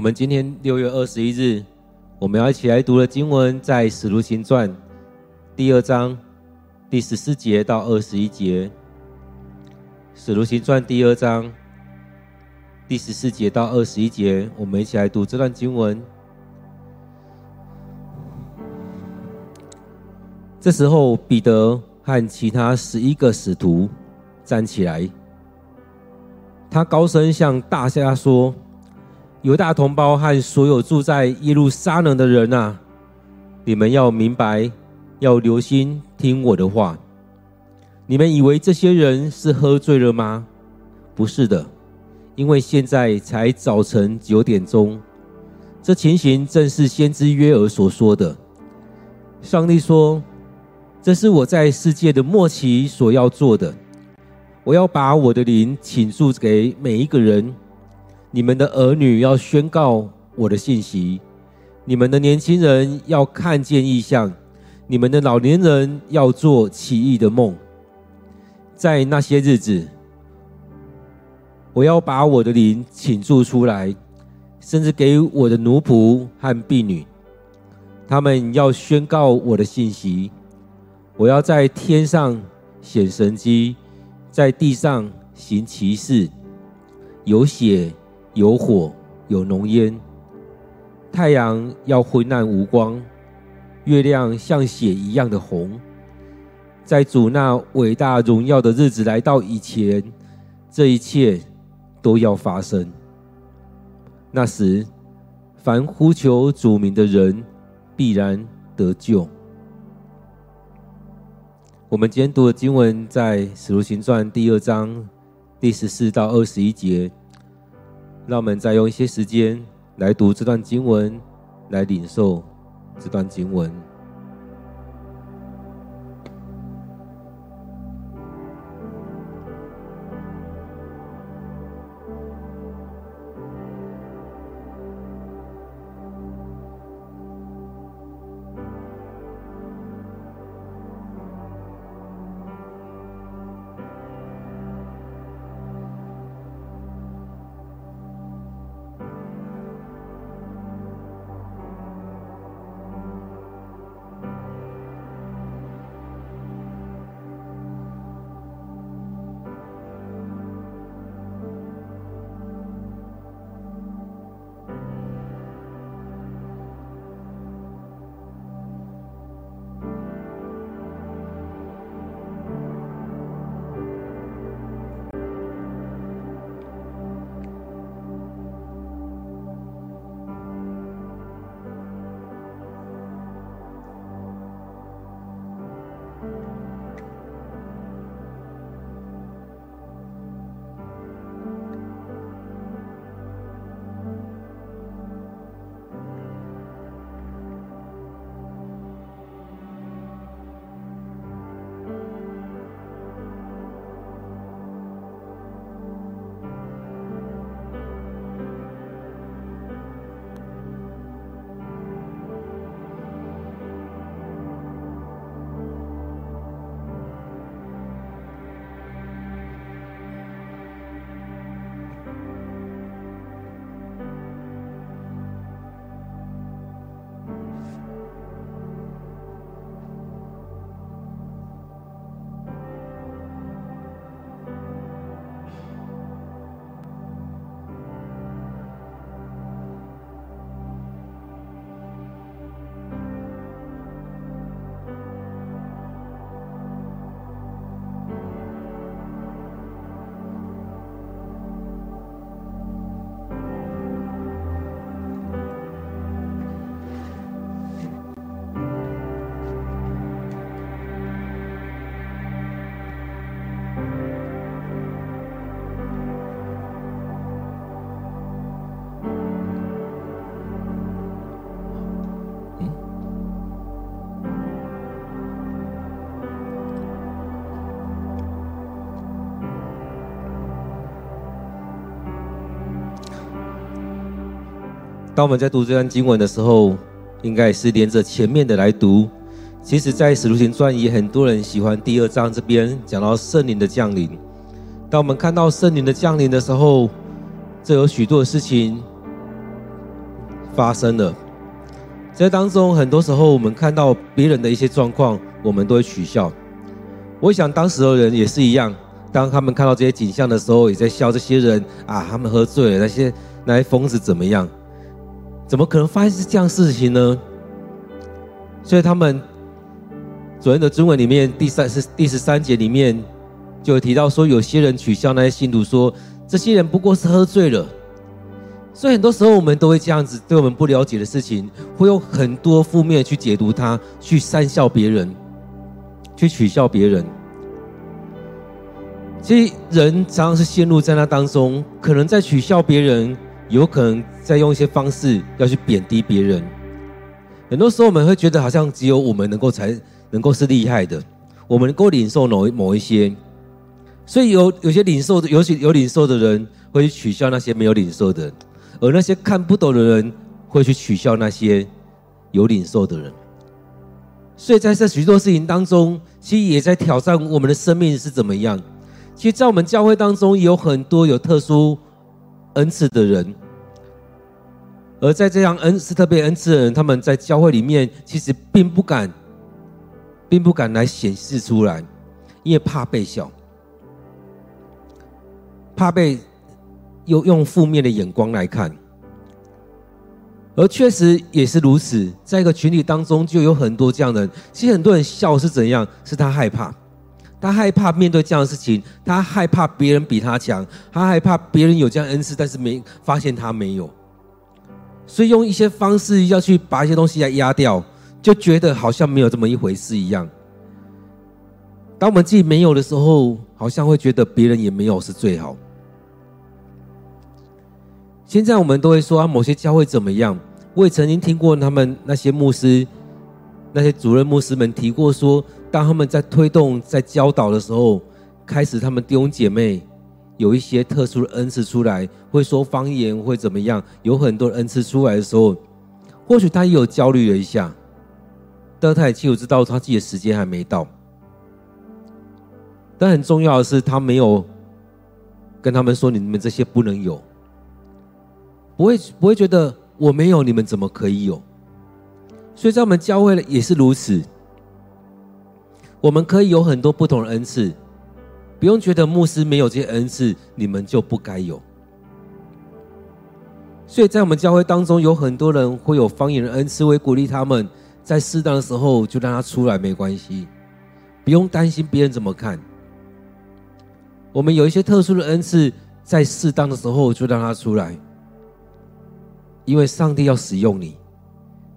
我们今天六月二十一日，我们要一起来读的经文在《使徒行传》第二章第十四节到二十一节，《使徒行传》第二章第十四节到二十一节，我们一起来读这段经文。这时候，彼得和其他十一个使徒站起来，他高声向大家说。犹大同胞和所有住在耶路撒冷的人啊，你们要明白，要留心听我的话。你们以为这些人是喝醉了吗？不是的，因为现在才早晨九点钟。这情形正是先知约珥所说的。上帝说：“这是我在世界的末期所要做的。我要把我的灵倾注给每一个人。”你们的儿女要宣告我的信息，你们的年轻人要看见异象，你们的老年人要做奇异的梦。在那些日子，我要把我的灵请注出来，甚至给我的奴仆和婢女，他们要宣告我的信息。我要在天上显神迹，在地上行奇事，有血。有火，有浓烟，太阳要昏暗无光，月亮像血一样的红。在主那伟大荣耀的日子来到以前，这一切都要发生。那时，凡呼求主名的人必然得救。我们今天读的经文在《使徒行传》第二章第十四到二十一节。让我们再用一些时间来读这段经文，来领受这段经文。当我们在读这段经文的时候，应该也是连着前面的来读。其实，在《使徒行传》也很多人喜欢第二章这边讲到圣灵的降临。当我们看到圣灵的降临的时候，这有许多的事情发生了。在当中，很多时候我们看到别人的一些状况，我们都会取笑。我想当时的人也是一样，当他们看到这些景象的时候，也在笑这些人啊，他们喝醉了，那些那些疯子怎么样？怎么可能发生这样事情呢？所以他们昨天的经文里面第三是第十三节里面就有提到说，有些人取笑那些信徒说，这些人不过是喝醉了。所以很多时候我们都会这样子，对我们不了解的事情，会有很多负面去解读它，去讪笑别人，去取笑别人。其实人常常是陷入在那当中，可能在取笑别人，有可能在用一些方式要去贬低别人。很多时候我们会觉得，好像只有我们能够才能够是厉害的，我们能够领受某某一些。所以有有些领受的，尤其有领受的人，会去取笑那些没有领受的人。而那些看不懂的人会去取笑那些有领受的人，所以在这许多事情当中，其实也在挑战我们的生命是怎么样。其实，在我们教会当中，有很多有特殊恩赐的人，而在这样恩赐特别恩赐的人，他们在教会里面其实并不敢，并不敢来显示出来，因为怕被笑，怕被。又用负面的眼光来看，而确实也是如此。在一个群体当中，就有很多这样的人。其实很多人笑是怎样？是他害怕，他害怕面对这样的事情，他害怕别人比他强，他害怕别人有这样恩赐，但是没发现他没有，所以用一些方式要去把一些东西来压掉，就觉得好像没有这么一回事一样。当我们自己没有的时候，好像会觉得别人也没有是最好。现在我们都会说啊，某些教会怎么样？我也曾经听过他们那些牧师、那些主任牧师们提过说，当他们在推动、在教导的时候，开始他们弟兄姐妹有一些特殊的恩赐出来，会说方言，会怎么样？有很多恩赐出来的时候，或许他也有焦虑了一下，但他也清楚知道他自己的时间还没到。但很重要的是，他没有跟他们说，你们这些不能有。不会不会觉得我没有，你们怎么可以有？所以在我们教会也是如此。我们可以有很多不同的恩赐，不用觉得牧师没有这些恩赐，你们就不该有。所以在我们教会当中，有很多人会有方言的恩赐，会鼓励他们在适当的时候就让他出来，没关系，不用担心别人怎么看。我们有一些特殊的恩赐，在适当的时候就让他出来。因为上帝要使用你，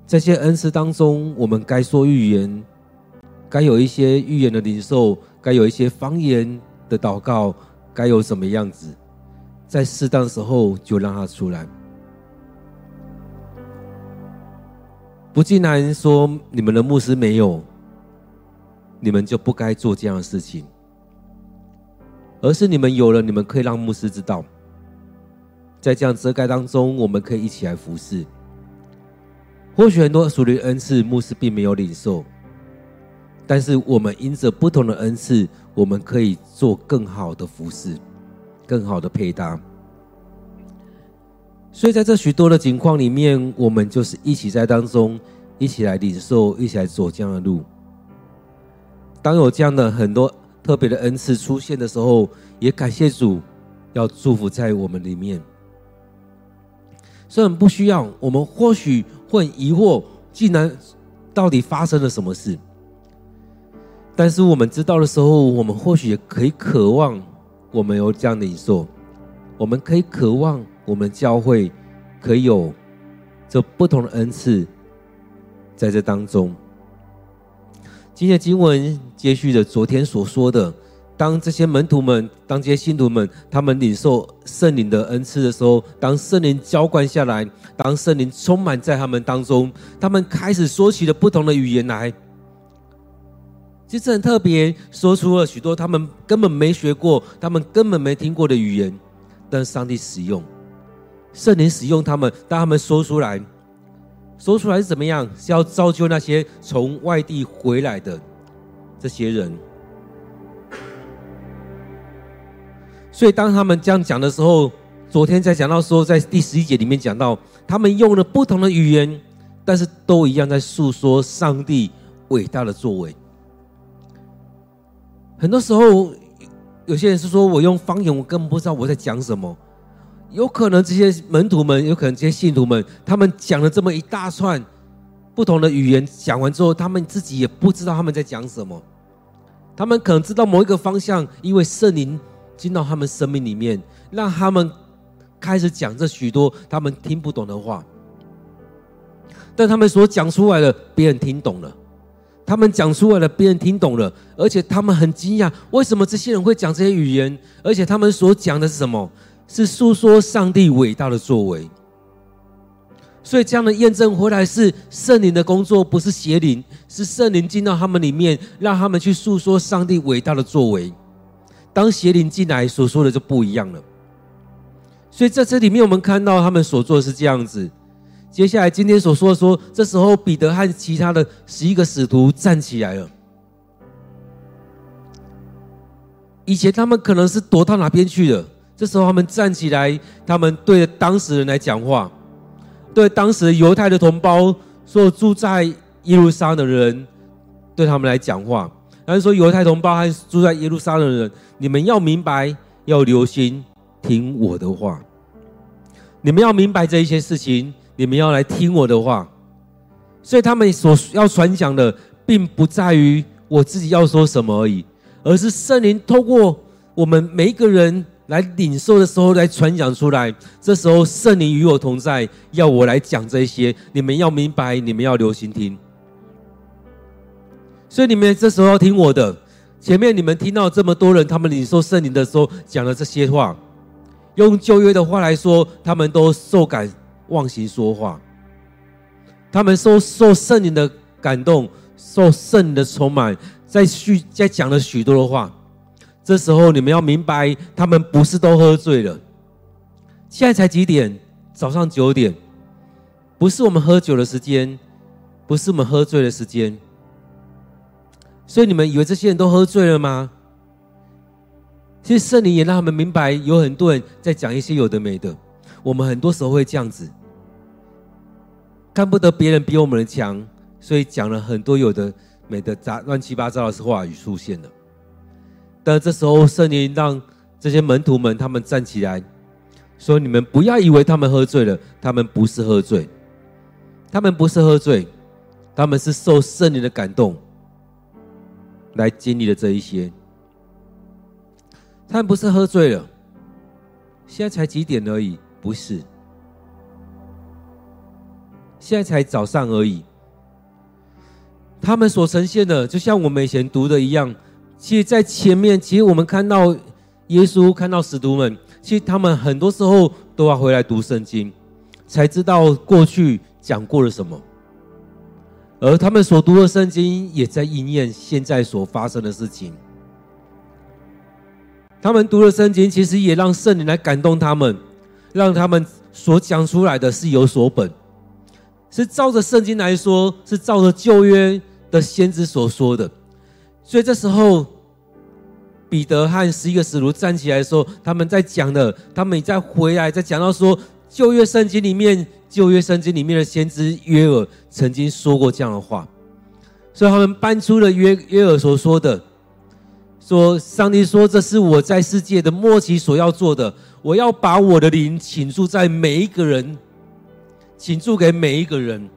这些恩赐当中，我们该说预言，该有一些预言的领受，该有一些方言的祷告，该有什么样子，在适当时候就让他出来。不竟然说你们的牧师没有，你们就不该做这样的事情，而是你们有了，你们可以让牧师知道。在这样遮盖当中，我们可以一起来服侍。或许很多属灵恩赐，牧师并没有领受，但是我们因着不同的恩赐，我们可以做更好的服饰，更好的配搭。所以在这许多的情况里面，我们就是一起在当中，一起来领受，一起来走这样的路。当有这样的很多特别的恩赐出现的时候，也感谢主，要祝福在我们里面。虽然不需要，我们或许会疑惑，竟然到底发生了什么事？但是我们知道的时候，我们或许也可以渴望，我们有这样的领受，我们可以渴望，我们教会可以有这不同的恩赐在这当中。今天的经文接续着昨天所说的。当这些门徒们，当这些信徒们，他们领受圣灵的恩赐的时候，当圣灵浇灌下来，当圣灵充满在他们当中，他们开始说起了不同的语言来。其实很特别，说出了许多他们根本没学过、他们根本没听过的语言，但上帝使用圣灵使用他们，当他们说出来，说出来是怎么样？是要造就那些从外地回来的这些人。所以，当他们这样讲的时候，昨天在讲到说，在第十一节里面讲到，他们用了不同的语言，但是都一样在诉说上帝伟大的作为。很多时候，有些人是说我用方言，我根本不知道我在讲什么。有可能这些门徒们，有可能这些信徒们，他们讲了这么一大串不同的语言，讲完之后，他们自己也不知道他们在讲什么。他们可能知道某一个方向，因为圣灵进到他们生命里面，让他们。开始讲这许多他们听不懂的话，但他们所讲出来的，别人听懂了；他们讲出来了，别人听懂了，而且他们很惊讶，为什么这些人会讲这些语言？而且他们所讲的是什么？是诉说上帝伟大的作为。所以这样的验证回来是圣灵的工作，不是邪灵，是圣灵进到他们里面，让他们去诉说上帝伟大的作为。当邪灵进来，所说的就不一样了。所以在这里面，我们看到他们所做的是这样子。接下来今天所说的说，这时候彼得和其他的十一个使徒站起来了。以前他们可能是躲到哪边去了，这时候他们站起来，他们对着当时人来讲话，对当时犹太的同胞，所有住在耶路撒冷的人，对他们来讲话。他说：“犹太同胞和住在耶路撒冷的人，你们要明白，要留心。”听我的话，你们要明白这一些事情，你们要来听我的话。所以他们所要传讲的，并不在于我自己要说什么而已，而是圣灵透过我们每一个人来领受的时候来传讲出来。这时候圣灵与我同在，要我来讲这些，你们要明白，你们要留心听。所以你们这时候要听我的。前面你们听到这么多人，他们领受圣灵的时候讲了这些话。用旧约的话来说，他们都受感忘形说话，他们受受圣灵的感动，受圣灵的充满，在续在讲了许多的话。这时候你们要明白，他们不是都喝醉了。现在才几点？早上九点，不是我们喝酒的时间，不是我们喝醉的时间。所以你们以为这些人都喝醉了吗？其实圣灵也让他们明白，有很多人在讲一些有的没的。我们很多时候会这样子，看不得别人比我们的强，所以讲了很多有的没的杂乱七八糟的话语出现了。但这时候圣灵让这些门徒们他们站起来，说：“你们不要以为他们喝醉了，他们不是喝醉，他们不是喝醉，他们是受圣灵的感动来经历了这一些。”他们不是喝醉了，现在才几点而已，不是，现在才早上而已。他们所呈现的，就像我们以前读的一样。其实，在前面，其实我们看到耶稣，看到使徒们，其实他们很多时候都要回来读圣经，才知道过去讲过了什么。而他们所读的圣经，也在应验现在所发生的事情。他们读了圣经，其实也让圣灵来感动他们，让他们所讲出来的是有所本，是照着圣经来说，是照着旧约的先知所说的。所以这时候，彼得和十一个使徒站起来的时候，他们在讲的，他们也在回来，在讲到说旧约圣经里面，旧约圣经里面的先知约尔曾经说过这样的话，所以他们搬出了约约尔所说的。说，上帝说：“这是我在世界的末期所要做的，我要把我的灵倾注在每一个人，倾注给每一个人。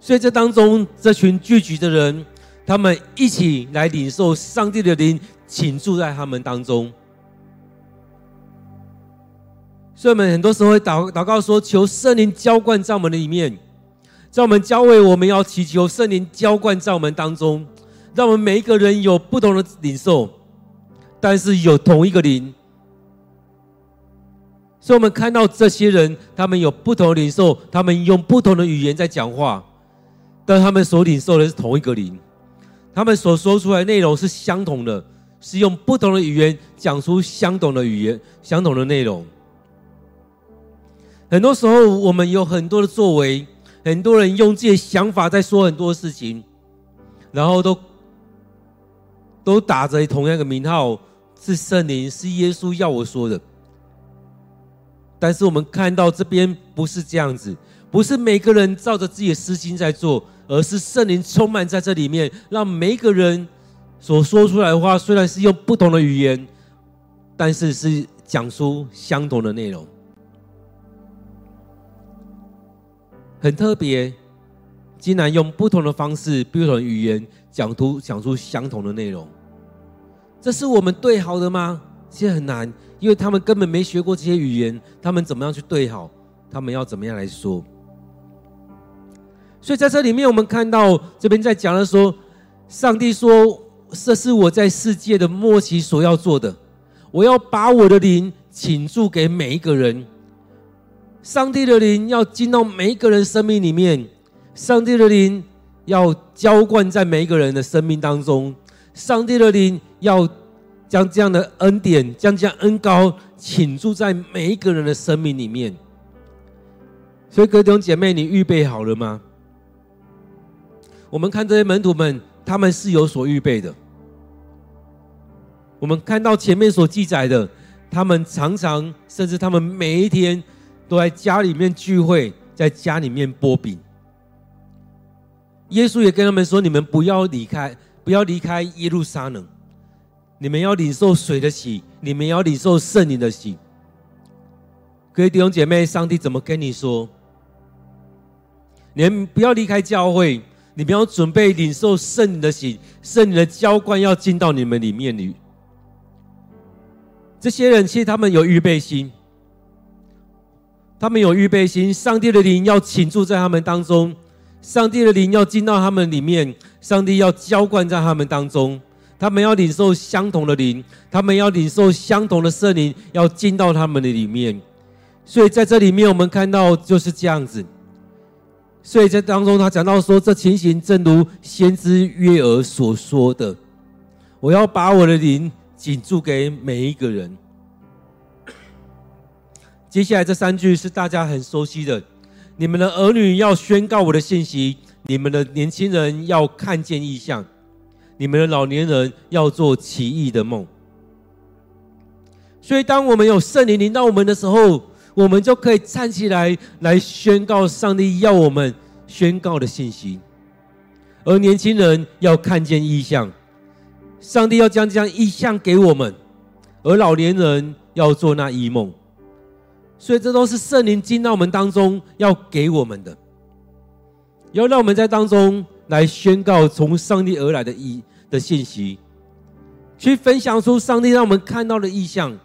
所以这当中，这群聚集的人，他们一起来领受上帝的灵，请注在他们当中。所以，我们很多时候会祷祷告说：求圣灵浇灌在我们的里面，在我们教会，我们要祈求圣灵浇灌在我们当中。”让我们每一个人有不同的领受，但是有同一个灵。所以，我们看到这些人，他们有不同的领受，他们用不同的语言在讲话，但他们所领受的是同一个灵，他们所说出来内容是相同的，是用不同的语言讲出相同的语言、相同的内容。很多时候，我们有很多的作为，很多人用自己的想法在说很多事情，然后都。都打着同样的名号，是圣灵，是耶稣要我说的。但是我们看到这边不是这样子，不是每个人照着自己的私心在做，而是圣灵充满在这里面，让每一个人所说出来的话，虽然是用不同的语言，但是是讲出相同的内容，很特别，竟然用不同的方式、不同的语言讲出讲出相同的内容，这是我们对好的吗？其实很难。因为他们根本没学过这些语言，他们怎么样去对好？他们要怎么样来说？所以在这里面，我们看到这边在讲的说，上帝说：“这是我在世界的末期所要做的，我要把我的灵倾注给每一个人。上帝的灵要进到每一个人生命里面，上帝的灵要浇灌在每一个人的生命当中，上帝的灵要。”将这样的恩典，将这样恩膏倾注在每一个人的生命里面。所以，各位弟兄姐妹，你预备好了吗？我们看这些门徒们，他们是有所预备的。我们看到前面所记载的，他们常常，甚至他们每一天都在家里面聚会，在家里面擘饼。耶稣也跟他们说：“你们不要离开，不要离开耶路撒冷。”你们要领受水的洗，你们要领受圣灵的洗。各位弟兄姐妹，上帝怎么跟你说？你们不要离开教会，你们要准备领受圣灵的洗，圣灵的浇灌要进到你们里面里。这些人其实他们有预备心，他们有预备心，上帝的灵要倾注在他们当中，上帝的灵要进到他们里面，上帝要浇灌在他们当中。他们要领受相同的灵，他们要领受相同的圣灵，要进到他们的里面。所以在这里面，我们看到就是这样子。所以在当中，他讲到说，这情形正如先知约珥所说的：“我要把我的灵倾注给每一个人。”接下来这三句是大家很熟悉的：“你们的儿女要宣告我的信息，你们的年轻人要看见异象。”你们的老年人要做奇异的梦，所以当我们有圣灵临到我们的时候，我们就可以站起来来宣告上帝要我们宣告的信息。而年轻人要看见异象，上帝要将这样异象给我们；而老年人要做那异梦。所以这都是圣灵进到我们当中要给我们的，要让我们在当中来宣告从上帝而来的意。的信息，去分享出上帝让我们看到的意象，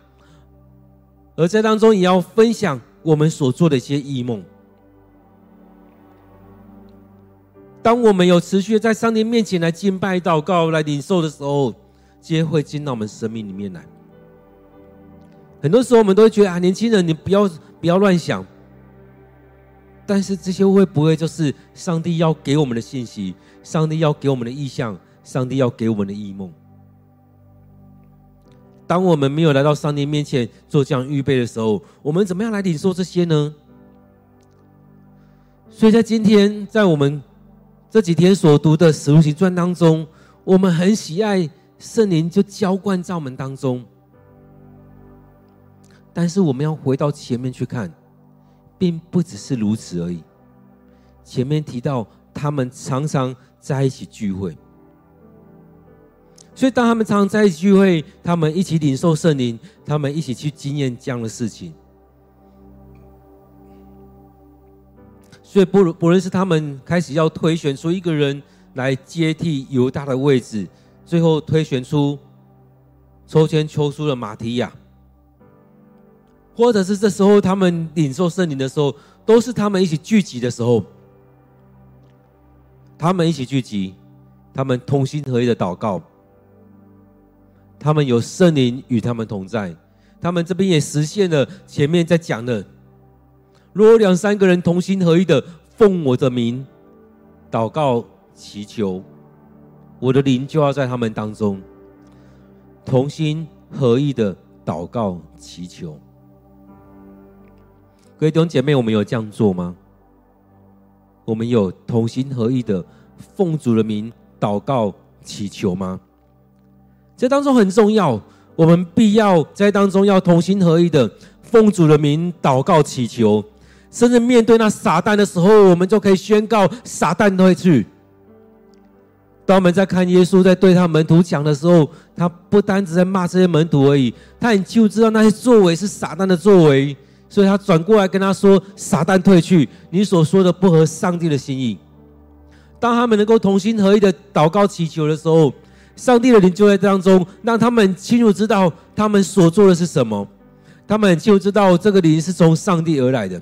而在当中也要分享我们所做的一些异梦。当我们有持续在上帝面前来敬拜、祷告、来领受的时候，皆会进到我们生命里面来。很多时候，我们都会觉得啊，年轻人，你不要不要乱想。但是这些会不会就是上帝要给我们的信息？上帝要给我们的意象？上帝要给我们的异梦。当我们没有来到上帝面前做这样预备的时候，我们怎么样来领受这些呢？所以在今天，在我们这几天所读的《使徒行传》当中，我们很喜爱圣灵就浇灌在我们当中。但是我们要回到前面去看，并不只是如此而已。前面提到，他们常常在一起聚会。所以，当他们常常在一起聚会，他们一起领受圣灵，他们一起去经验这样的事情。所以，不不论是他们开始要推选出一个人来接替犹大的位置，最后推选出抽签抽出了马提亚，或者是这时候他们领受圣灵的时候，都是他们一起聚集的时候，他们一起聚集，他们同心合意的祷告。他们有圣灵与他们同在，他们这边也实现了前面在讲的：如果两三个人同心合意的奉我的名祷告祈求，我的灵就要在他们当中同心合意的祷告祈求。各位弟兄姐妹，我们有这样做吗？我们有同心合意的奉主的名祷告祈求吗？这当中很重要，我们必要在当中要同心合意的奉主的名祷告祈求，甚至面对那撒旦的时候，我们就可以宣告撒旦退去。当我们在看耶稣在对他门徒讲的时候，他不单只在骂这些门徒而已，他很清楚知道那些作为是撒旦的作为，所以他转过来跟他说：“撒旦退去，你所说的不合上帝的心意。”当他们能够同心合意的祷告祈求的时候，上帝的灵就在当中，让他们清楚知道他们所做的是什么。他们就知道这个灵是从上帝而来的，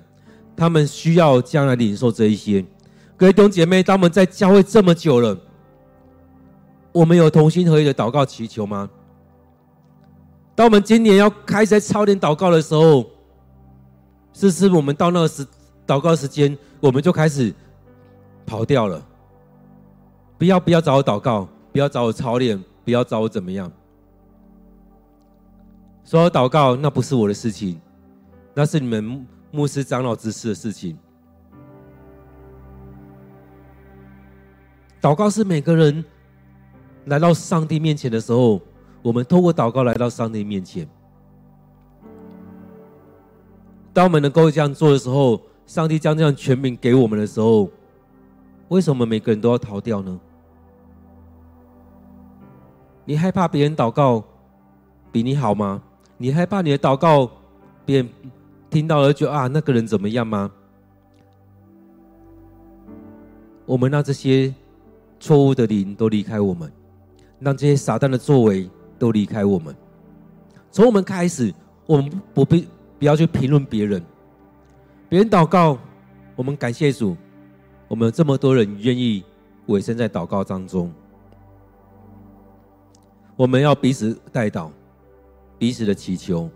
他们需要将来领受这一些。各位弟兄姐妹，当我们在教会这么久了。我们有同心合意的祷告祈求吗？当我们今年要开始在操练祷告的时候，是是我们到那个时祷告时间，我们就开始跑掉了？不要不要找我祷告，不要找我操练，不要找我怎么样？说祷告那不是我的事情，那是你们牧师长老之事的事情。祷告是每个人。来到上帝面前的时候，我们透过祷告来到上帝面前。当我们能够这样做的时候，上帝将这样权柄给我们的时候，为什么每个人都要逃掉呢？你害怕别人祷告比你好吗？你害怕你的祷告别人听到了就啊，那个人怎么样吗？我们让这些错误的灵都离开我们。让这些撒旦的作为都离开我们。从我们开始，我们不必不要去评论别人。别人祷告，我们感谢主，我们这么多人愿意委身在祷告当中。我们要彼此代祷，彼此的祈求，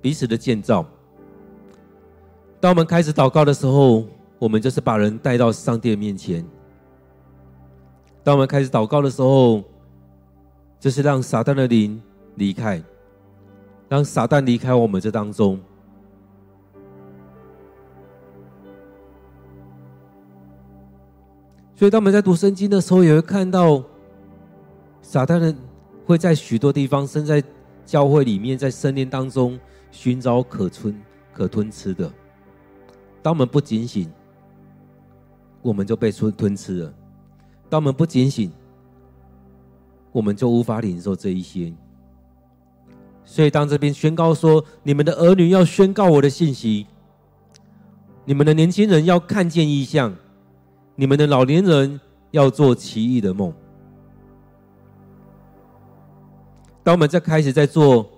彼此的建造。当我们开始祷告的时候，我们就是把人带到上帝的面前。当我们开始祷告的时候，就是让撒旦的灵离开，让撒旦离开我们这当中。所以，当我们在读圣经的时候，也会看到撒旦的会在许多地方，身在教会里面，在圣殿当中寻找可吞可吞吃的。当我们不警醒，我们就被吞吞吃了。当我们不警醒，我们就无法领受这一些。所以，当这边宣告说：“你们的儿女要宣告我的信息，你们的年轻人要看见异象，你们的老年人要做奇异的梦。”当我们在开始在做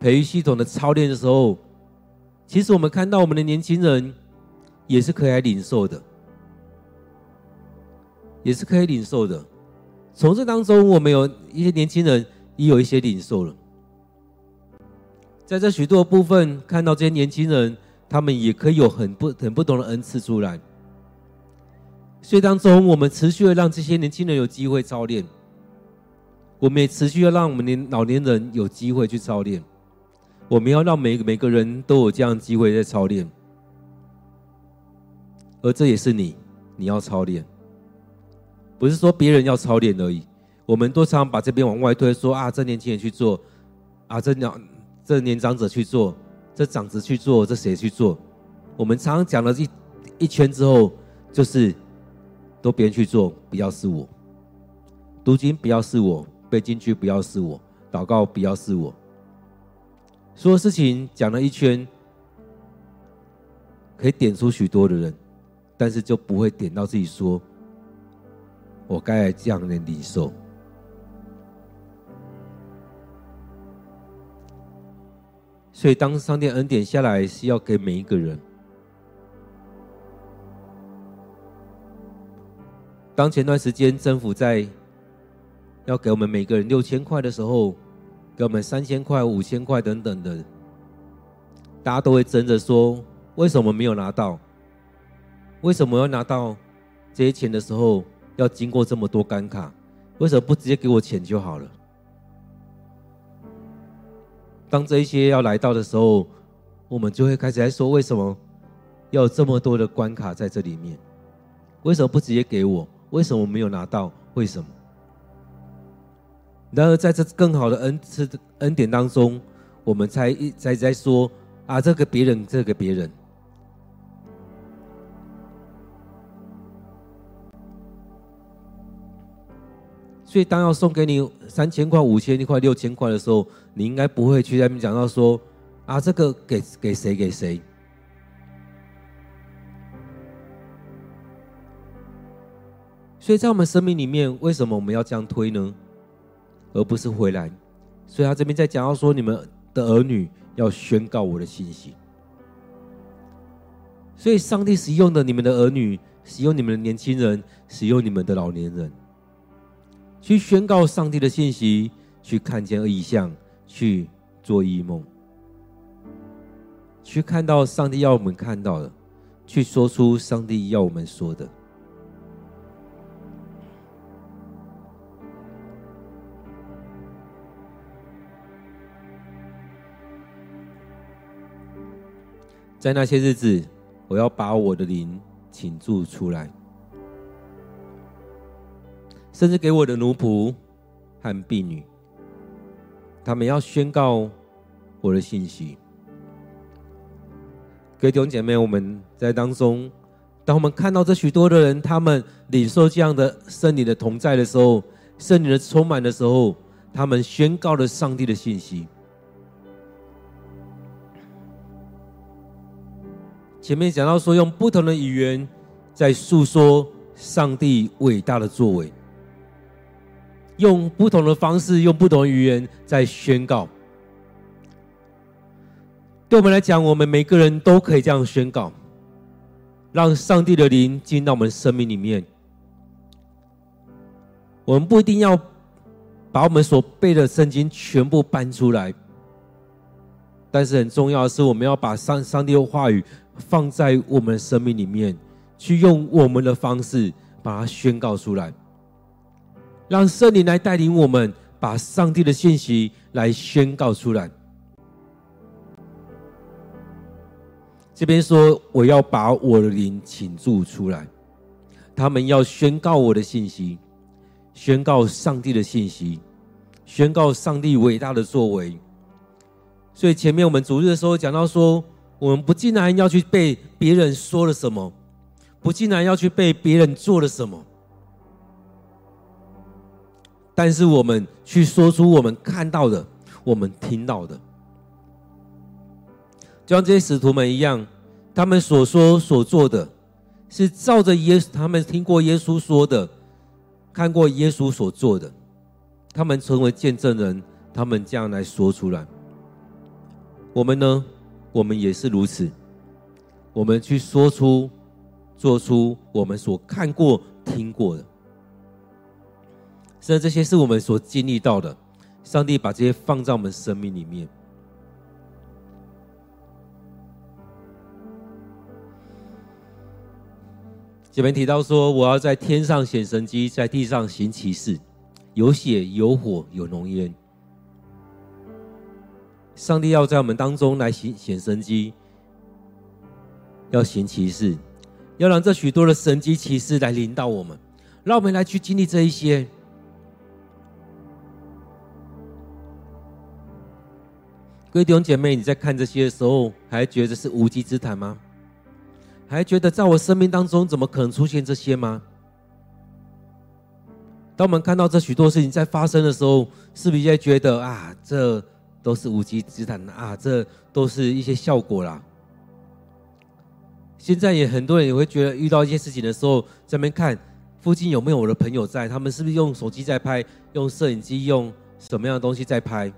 培育系统的操练的时候，其实我们看到我们的年轻人也是可以来领受的。也是可以领受的。从这当中，我们有一些年轻人也有一些领受了。在这许多部分，看到这些年轻人，他们也可以有很不很不同的恩赐出来。所以当中，我们持续的让这些年轻人有机会操练，我们也持续的让我们的老年人有机会去操练。我们要让每每个人都有这样机会在操练，而这也是你，你要操练。不是说别人要操练而已，我们都常把这边往外推，说啊，这年轻人去做，啊，这年这年长者去做，这长子去做，这谁去做？我们常常讲了一一圈之后，就是都别人去做，不要是我。读经不要是我，背经句不要是我，祷告不要是我。所有事情讲了一圈，可以点出许多的人，但是就不会点到自己说。我该这样的领受，所以当上帝恩典下来，是要给每一个人。当前段时间政府在要给我们每个人六千块的时候，给我们三千块、五千块等等的，大家都会争着说：为什么没有拿到？为什么要拿到这些钱的时候？要经过这么多关卡，为什么不直接给我钱就好了？当这一些要来到的时候，我们就会开始来说：为什么要有这么多的关卡在这里面？为什么不直接给我？为什么没有拿到？为什么？然而在这更好的恩赐恩典当中，我们才一才在说啊，这个别人，这个别人。所以，当要送给你三千块、五千块、六千块的时候，你应该不会去在那边讲到说啊，这个给给谁给谁。所以在我们生命里面，为什么我们要这样推呢？而不是回来？所以他这边在讲到说，你们的儿女要宣告我的信息。所以上帝使用的你们的儿女，使用你们的年轻人，使用你们的老年人，去宣告上帝的信息，去看见异象，去做异梦，去看到上帝要我们看到的，去说出上帝要我们说的。在那些日子，我要把我的灵请注出来，甚至给我的奴仆和婢女，他们要宣告我的信息。各位弟兄姐妹，我们在当中，当我们看到这许多的人，他们领受这样的圣灵的同在的时候，圣灵的充满的时候，他们宣告了上帝的信息。前面讲到说，用不同的语言在诉说上帝伟大的作为，用不同的方式，用不同的语言在宣告。对我们来讲，我们每个人都可以这样宣告，让上帝的灵进到我们生命里面。我们不一定要把我们所背的圣经全部搬出来，但是很重要的是，我们要把上上帝的话语。放在我们生命里面，去用我们的方式把它宣告出来，让圣灵来带领我们，把上帝的信息来宣告出来。这边说，我要把我的灵请注出来，他们要宣告我的信息，宣告上帝的信息，宣告上帝伟大的作为。所以前面我们主日的时候讲到说。我们不竟然要去被别人说了什么，不竟然要去被别人做了什么，但是我们去说出我们看到的，我们听到的，就像这些使徒们一样，他们所说所做的，是照着耶稣，他们听过耶稣说的，看过耶稣所做的，他们成为见证人，他们这样来说出来。我们呢？我们也是如此，我们去说出、做出我们所看过、听过的，甚至这些是我们所经历到的。上帝把这些放在我们生命里面。前面提到说：“我要在天上显神迹，在地上行奇事，有血、有火、有浓烟。”上帝要在我们当中来行显神迹，要行奇事，要让这许多的神迹奇事来临到我们，让我们来去经历这一些。各位弟兄姐妹，你在看这些的时候，还觉得是无稽之谈吗？还觉得在我生命当中怎么可能出现这些吗？当我们看到这许多事情在发生的时候，是不是也觉得啊，这？都是无稽之谈啊！这都是一些效果啦。现在也很多人也会觉得，遇到一些事情的时候，在那边看附近有没有我的朋友在，他们是不是用手机在拍，用摄影机，用什么样的东西在拍，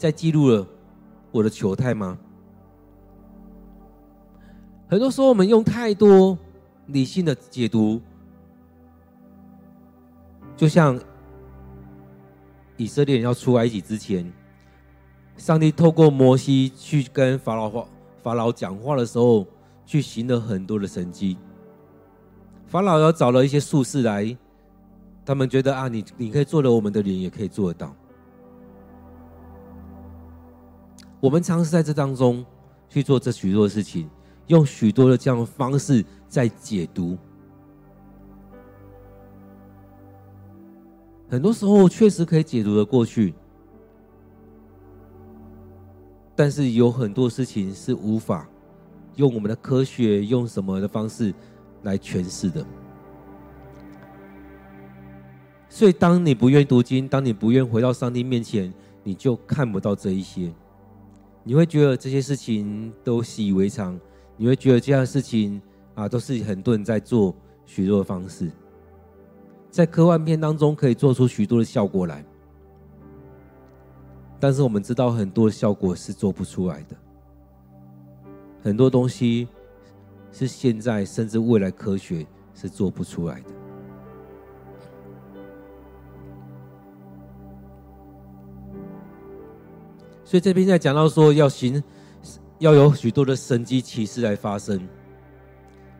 在记录了我的糗态吗？很多时候，我们用太多理性的解读，就像。以色列人要出埃及之前，上帝透过摩西去跟法老话法老讲话的时候，去行了很多的神迹。法老要找了一些术士来，他们觉得啊，你你可以做了，我们的人也可以做得到。我们尝试在这当中去做这许多事情，用许多的这样的方式在解读。很多时候确实可以解读的过去，但是有很多事情是无法用我们的科学用什么的方式来诠释的。所以，当你不愿读经，当你不愿回到上帝面前，你就看不到这一些。你会觉得这些事情都习以为常，你会觉得这样的事情啊，都是很多人在做许多的方式，在科幻片当中可以做出许多的效果来。但是我们知道，很多效果是做不出来的。很多东西是现在甚至未来科学是做不出来的。所以这边在讲到说，要行，要有许多的神迹奇事来发生，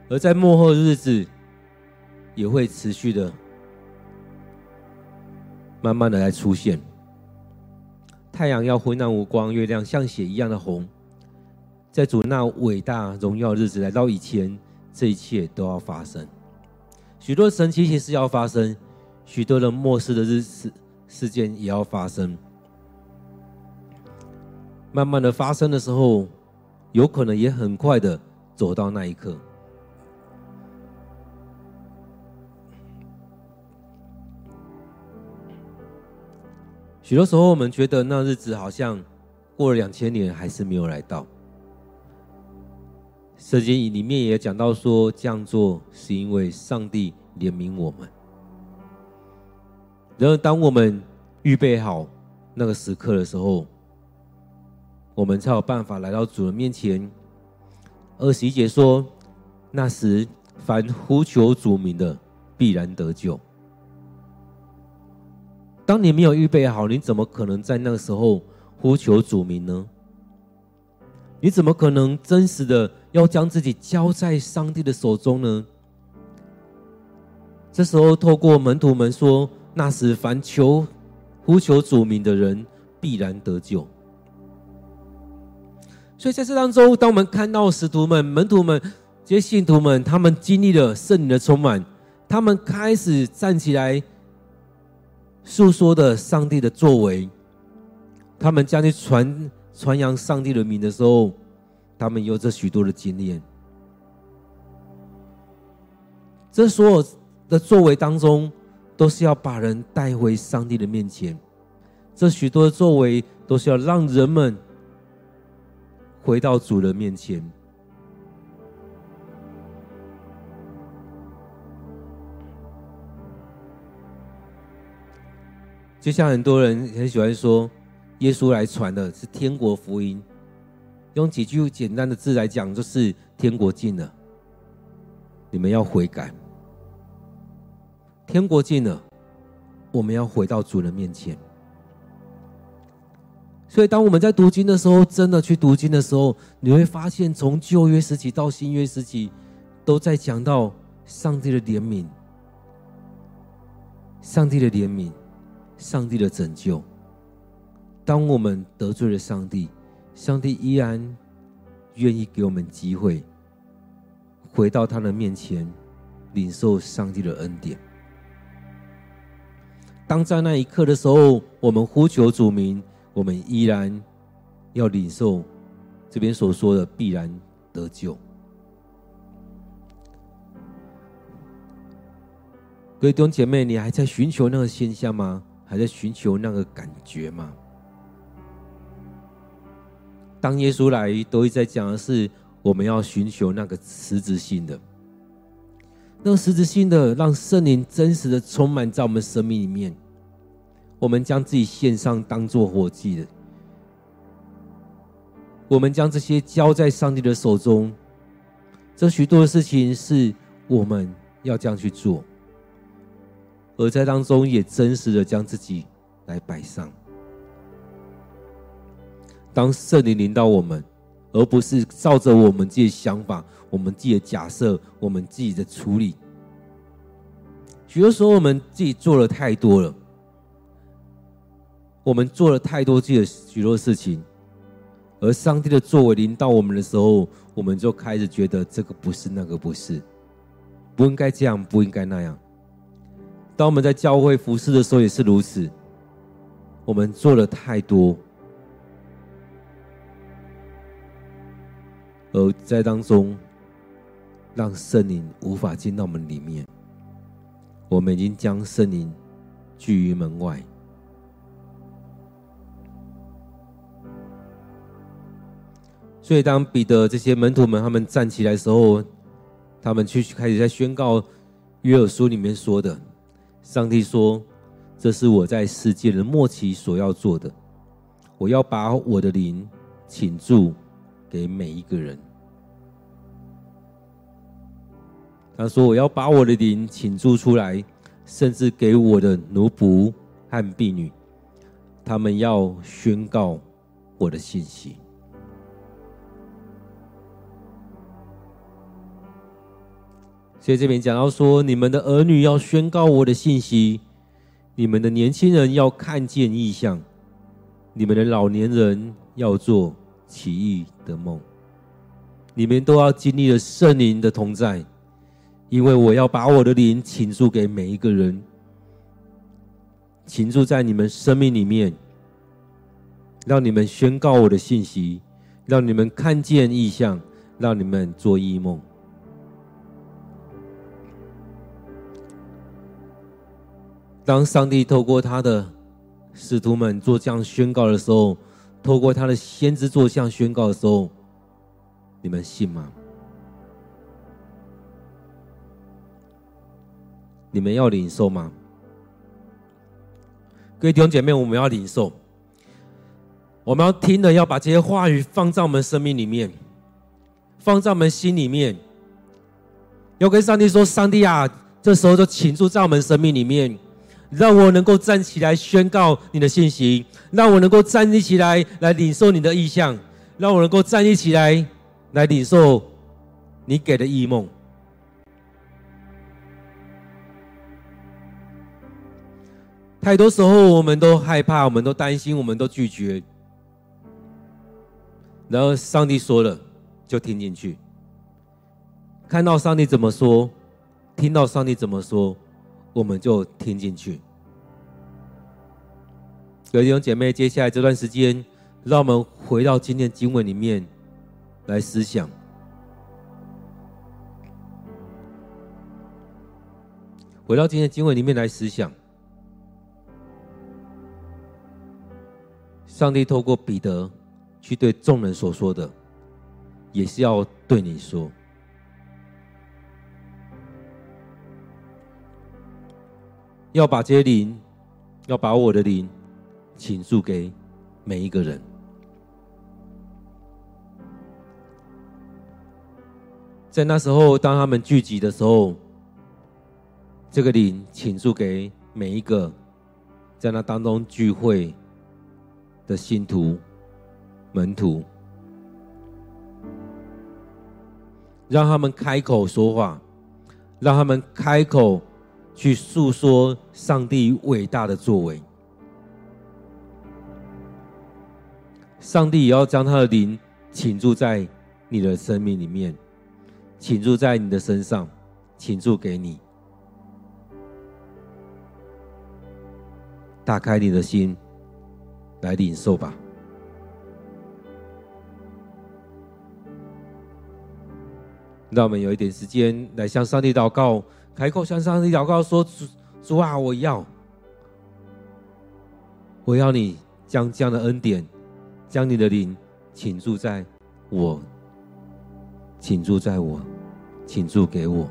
而在幕后日子也会持续的、慢慢的来出现。太阳要昏暗无光，月亮像血一样的红。在主那伟大荣耀日子来到以前，这一切都要发生。许多神奇奇事要发生，许多的末世的日事事件也要发生。慢慢的发生的时候，有可能也很快的走到那一刻。许多时候，我们觉得那日子好像过了两千年，还是没有来到。圣经里面也讲到说，这样做是因为上帝怜悯我们。然而，当我们预备好那个时刻的时候，我们才有办法来到主的面前。二十一节说：“那时，凡呼求主名的，必然得救。”当你没有预备好，你怎么可能在那个时候呼求主名呢？你怎么可能真实的要将自己交在上帝的手中呢？这时候，透过门徒们说：“那时，凡求呼求主名的人，必然得救。”所以，在这当中，当我们看到使徒们、门徒们这些信徒们，他们经历了圣灵的充满，他们开始站起来。诉说的上帝的作为，他们将去传传扬上帝的名的时候，他们有着许多的经验。这所有的作为当中，都是要把人带回上帝的面前。这许多的作为，都是要让人们回到主人面前。就像很多人很喜欢说，耶稣来传的是天国福音，用几句简单的字来讲，就是天国近了，你们要悔改。天国近了，我们要回到主人面前。所以，当我们在读经的时候，真的去读经的时候，你会发现，从旧约时期到新约时期，都在讲到上帝的怜悯，上帝的怜悯。上帝的拯救。当我们得罪了上帝，上帝依然愿意给我们机会，回到他的面前，领受上帝的恩典。当在那一刻的时候，我们呼求主名，我们依然要领受这边所说的必然得救。各位弟兄姐妹，你还在寻求那个现象吗？还在寻求那个感觉吗？当耶稣来，都一直在讲的是我们要寻求那个实质性的，那个实质性的，让圣灵真实的充满在我们生命里面。我们将自己献上，当做活祭的。我们将这些交在上帝的手中。这许多的事情是我们要这样去做。而在当中，也真实的将自己来摆上。当圣灵临到我们，而不是照着我们自己的想法、我们自己的假设、我们自己的处理。许多时候，我们自己做了太多了，我们做了太多自己的许多事情，而上帝的作为临到我们的时候，我们就开始觉得这个不是，那个不是，不应该这样，不应该那样。当我们在教会服侍的时候也是如此，我们做了太多，而在当中让圣灵无法进到我们里面。我们已经将圣灵拒于门外。所以，当彼得这些门徒们他们站起来的时候，他们去开始在宣告约尔书里面说的：“上帝说，这是我在世界的末期所要做的，我要把我的灵倾注给每一个人。”他说：“我要把我的灵倾注出来，甚至给我的奴仆和婢女，他们要宣告我的信息。”所以这边讲到说，你们的儿女要宣告我的信息，你们的年轻人要看见异象，你们的老年人要做奇异的梦，你们都要经历了圣灵的同在，因为我要把我的灵倾注给每一个人，倾注在你们生命里面，让你们宣告我的信息，让你们看见异象，让你们做异梦。当上帝透过他的使徒们做这样宣告的时候，透过他的先知做这样宣告的时候，你们信吗？你们要领受吗？各位弟兄姐妹，我们要领受，我们要听的，要把这些话语放在我们生命里面，放在我们心里面，要跟上帝说：“上帝啊，这时候就请住在我们生命里面。”让我能够站起来宣告你的信息，让我能够站立起来来领受你的意象，让我能够站立起来来领受你给的异梦。太多时候，我们都害怕，我们都担心，我们都拒绝。然后上帝说了，就听进去，看到上帝怎么说，听到上帝怎么说。我们就听进去。各位弟兄姐妹，接下来这段时间，让我们回到今天经文里面来思想。回到今天经文里面来思想。上帝透过彼得去对众人所说的，也是要对你说。要把这些灵，要把我的灵倾注给每一个人。在那时候，当他们聚集的时候，这个灵倾注给每一个在那当中聚会的信徒、门徒，让他们开口说话，让他们开口。去诉说上帝伟大的作为，上帝也要将他的灵倾注在你的生命里面，倾注在你的身上，倾注给你。打开你的心，来领受吧。让我们有一点时间来向上帝祷告。开口向上帝祷告说：“主，主啊，我要，我要你将这样的恩典，将你的灵倾注在我，请住在我，请住给我。”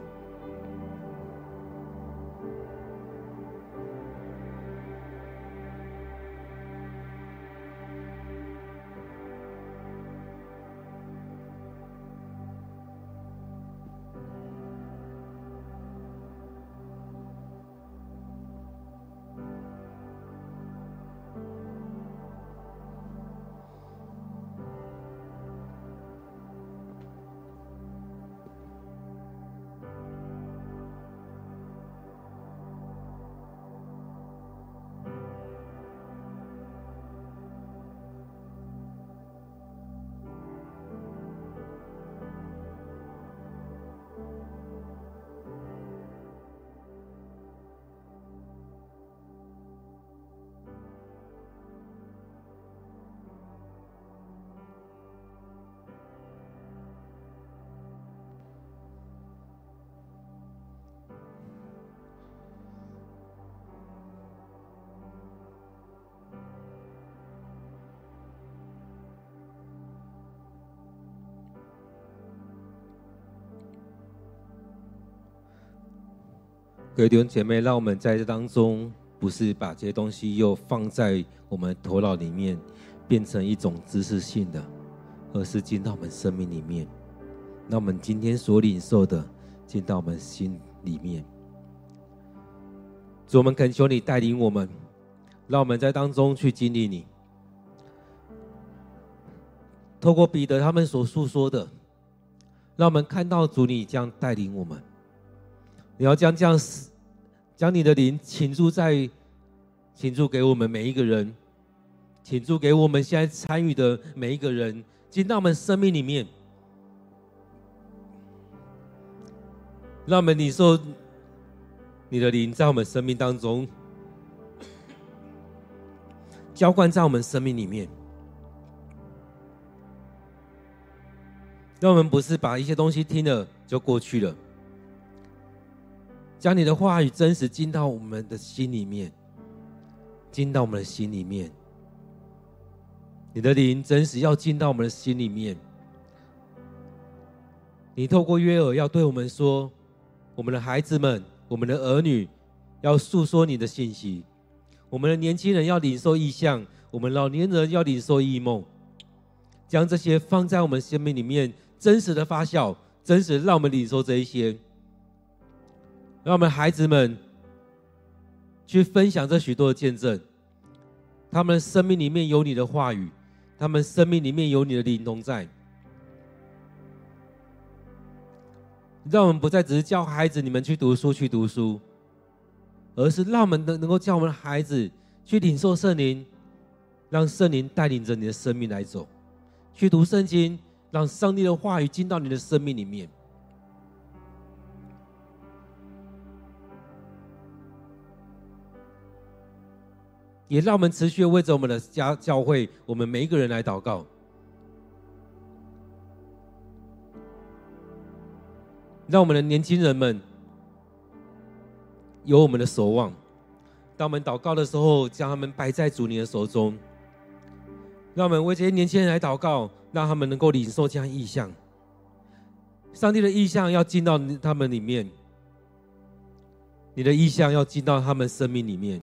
各位弟兄姐妹，让我们在这当中，不是把这些东西又放在我们头脑里面，变成一种知识性的，而是进到我们生命里面。那我们今天所领受的，进到我们心里面。主，我们恳求你带领我们，让我们在当中去经历你。透过彼得他们所诉说的，让我们看到主你这样带领我们。你要将这样将你的灵倾注在倾注给我们每一个人，倾注给我们现在参与的每一个人，进到我们生命里面，让我们领受你的灵在我们生命当中浇灌在我们生命里面。让我们不是把一些东西听了就过去了，将你的话语真实进到我们的心里面，进到我们的心里面。你的灵真实要进到我们的心里面。你透过约尔要对我们说，我们的孩子们，我们的儿女要诉说你的信息，我们的年轻人要领受异象，我们老年人要领受异梦，将这些放在我们生命里面。真实的发酵，真实让我们领受这一些，让我们孩子们去分享这许多的见证。他们生命里面有你的话语，他们生命里面有你的灵同在。让我们不再只是教孩子你们去读书去读书，而是让我们能能够教我们的孩子去领受圣灵，让圣灵带领着你的生命来走，去读圣经。让上帝的话语进到你的生命里面，也让我们持续为着我们的家教会，我们每一个人来祷告。让我们的年轻人们有我们的守望，当我们祷告的时候，将他们摆在主你的手中。让我们为这些年轻人来祷告。让他们能够领受这样意象，上帝的意象要进到他们里面，你的意象要进到他们生命里面。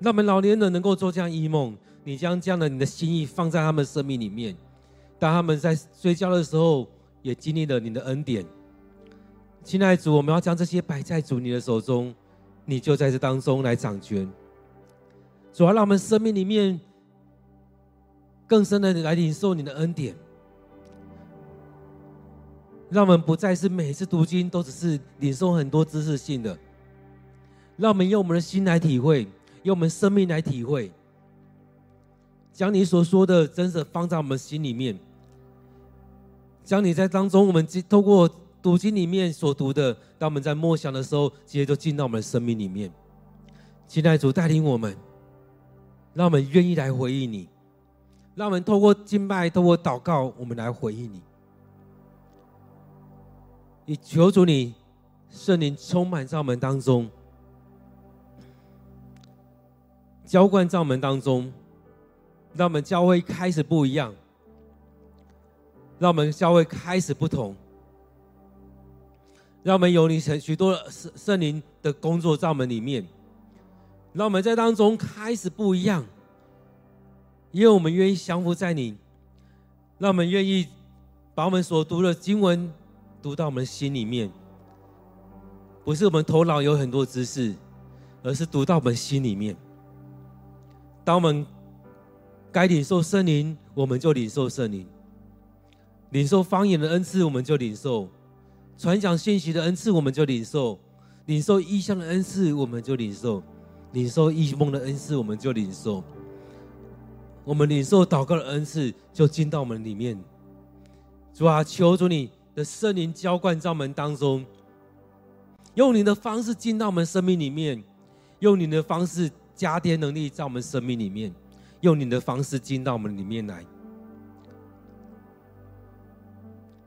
让我们老年人能够做这样一梦，你将这样的你的心意放在他们生命里面，当他们在睡觉的时候，也经历了你的恩典。亲爱的主，我们要将这些摆在主你的手中，你就在这当中来掌权。主要让我们生命里面。更深的来领受你的恩典，让我们不再是每次读经都只是领受很多知识性的，让我们用我们的心来体会，用我们生命来体会，将你所说的真实放在我们心里面，将你在当中我们透过读经里面所读的，当我们在默想的时候，直接就进到我们的生命里面。期待主带领我们，让我们愿意来回应你。让我们透过敬拜，透过祷告，我们来回应你。也求主你圣灵充满在我们当中，浇灌在我们当中，让我们教会开始不一样，让我们教会开始不同，让我们有你许许多圣圣灵的工作在我们里面，让我们在当中开始不一样。因为我们愿意降服在你，让我们愿意把我们所读的经文读到我们心里面，不是我们头脑有很多知识，而是读到我们心里面。当我们该领受圣灵，我们就领受圣灵；领受方言的恩赐，我们就领受；传讲信息的恩赐，我们就领受；领受异象的恩赐，我们就领受；领受异梦的恩赐，我们就领受。我们领受祷告的恩赐，就进到我们里面。主啊，求主你的圣灵浇灌在我们当中，用你的方式进到我们生命里面，用你的方式加添能力在我们生命里面，用你的方式进到我们里面来。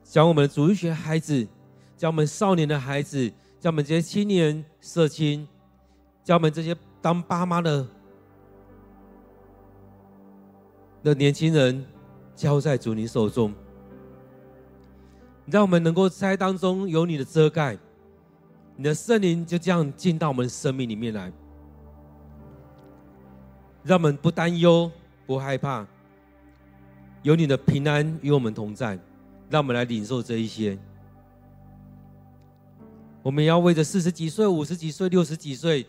将我们的主日学孩子，将我们少年的孩子，将我们这些青年社青，将我们这些当爸妈的。的年轻人交在主你手中，让我们能够在当中有你的遮盖，你的圣灵就这样进到我们生命里面来，让我们不担忧、不害怕，有你的平安与我们同在，让我们来领受这一些。我们要为着四十几岁、五十几岁、六十几岁、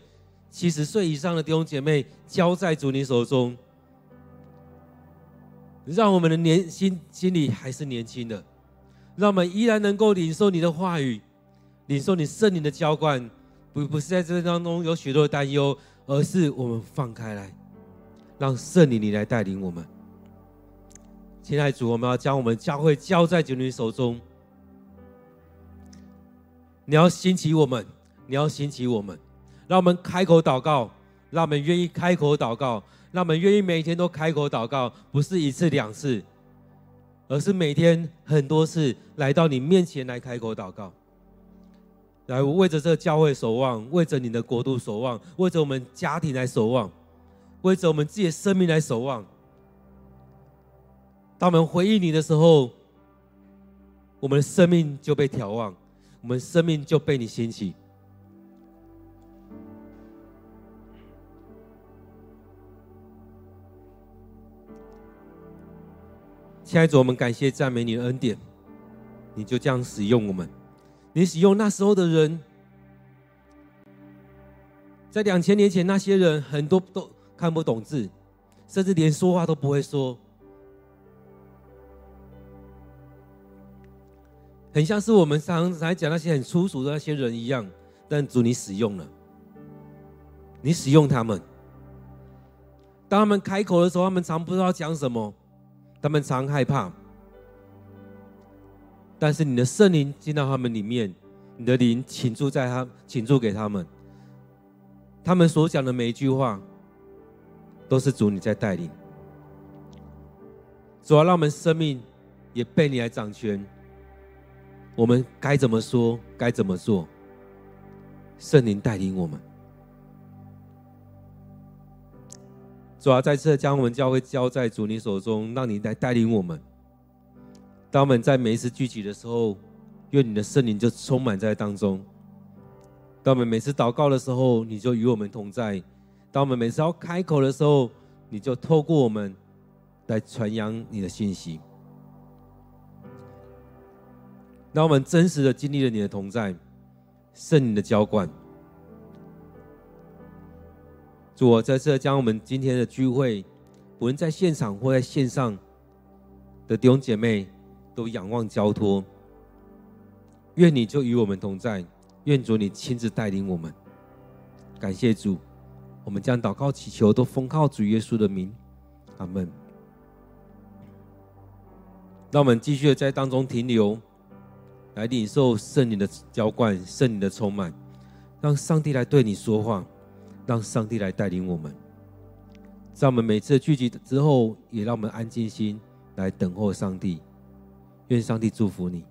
七十岁以上的弟兄姐妹交在主你手中，让我们的年心心里还是年轻的，让我们依然能够领受你的话语，领受你圣灵的浇灌，不不是在这当中有许多的担忧，而是我们放开来，让圣灵你来带领我们。亲爱的主，我们要将我们教会交在主你手中。你要兴起我们，你要兴起我们，让我们开口祷告，让我们愿意开口祷告，让我们愿意每天都开口祷告，不是一次两次，而是每天很多次来到你面前来开口祷告，来为着这个教会守望，为着你的国度守望，为着我们家庭来守望，为着我们自己的生命来守望。当我们回应你的时候，我们的生命就被眺望。我们生命就被你兴起，亲爱的主，我们感谢赞美你的恩典，你就这样使用我们，你使用那时候的人，在两千年前那些人很多都看不懂字，甚至连说话都不会说。很像是我们常常讲那些很粗俗的那些人一样，但主你使用了，你使用他们。当他们开口的时候，他们常不知道讲什么，他们常害怕。但是你的圣灵进到他们里面，你的灵倾注在他，倾注给他们。他们所讲的每一句话，都是主你在带领。主要让我们生命也被你来掌权。我们该怎么说？该怎么做？圣灵带领我们，主要再次将我们教会交在主你手中，让你来带领我们。当我们在每一次聚集的时候，愿你的圣灵就充满在当中；当我们每次祷告的时候，你就与我们同在；当我们每次要开口的时候，你就透过我们来传扬你的信息。让我们真实的经历了你的同在，圣灵的浇灌。主，我再次将我们今天的聚会，无论在现场或在线上的弟兄姐妹，都仰望交托。愿你就与我们同在，愿主你亲自带领我们。感谢主，我们将祷告祈求都奉靠主耶稣的名，阿门。让我们继续在当中停留。来领受圣灵的浇灌，圣灵的充满，让上帝来对你说话，让上帝来带领我们。在我们每次聚集之后，也让我们安静心来等候上帝。愿上帝祝福你。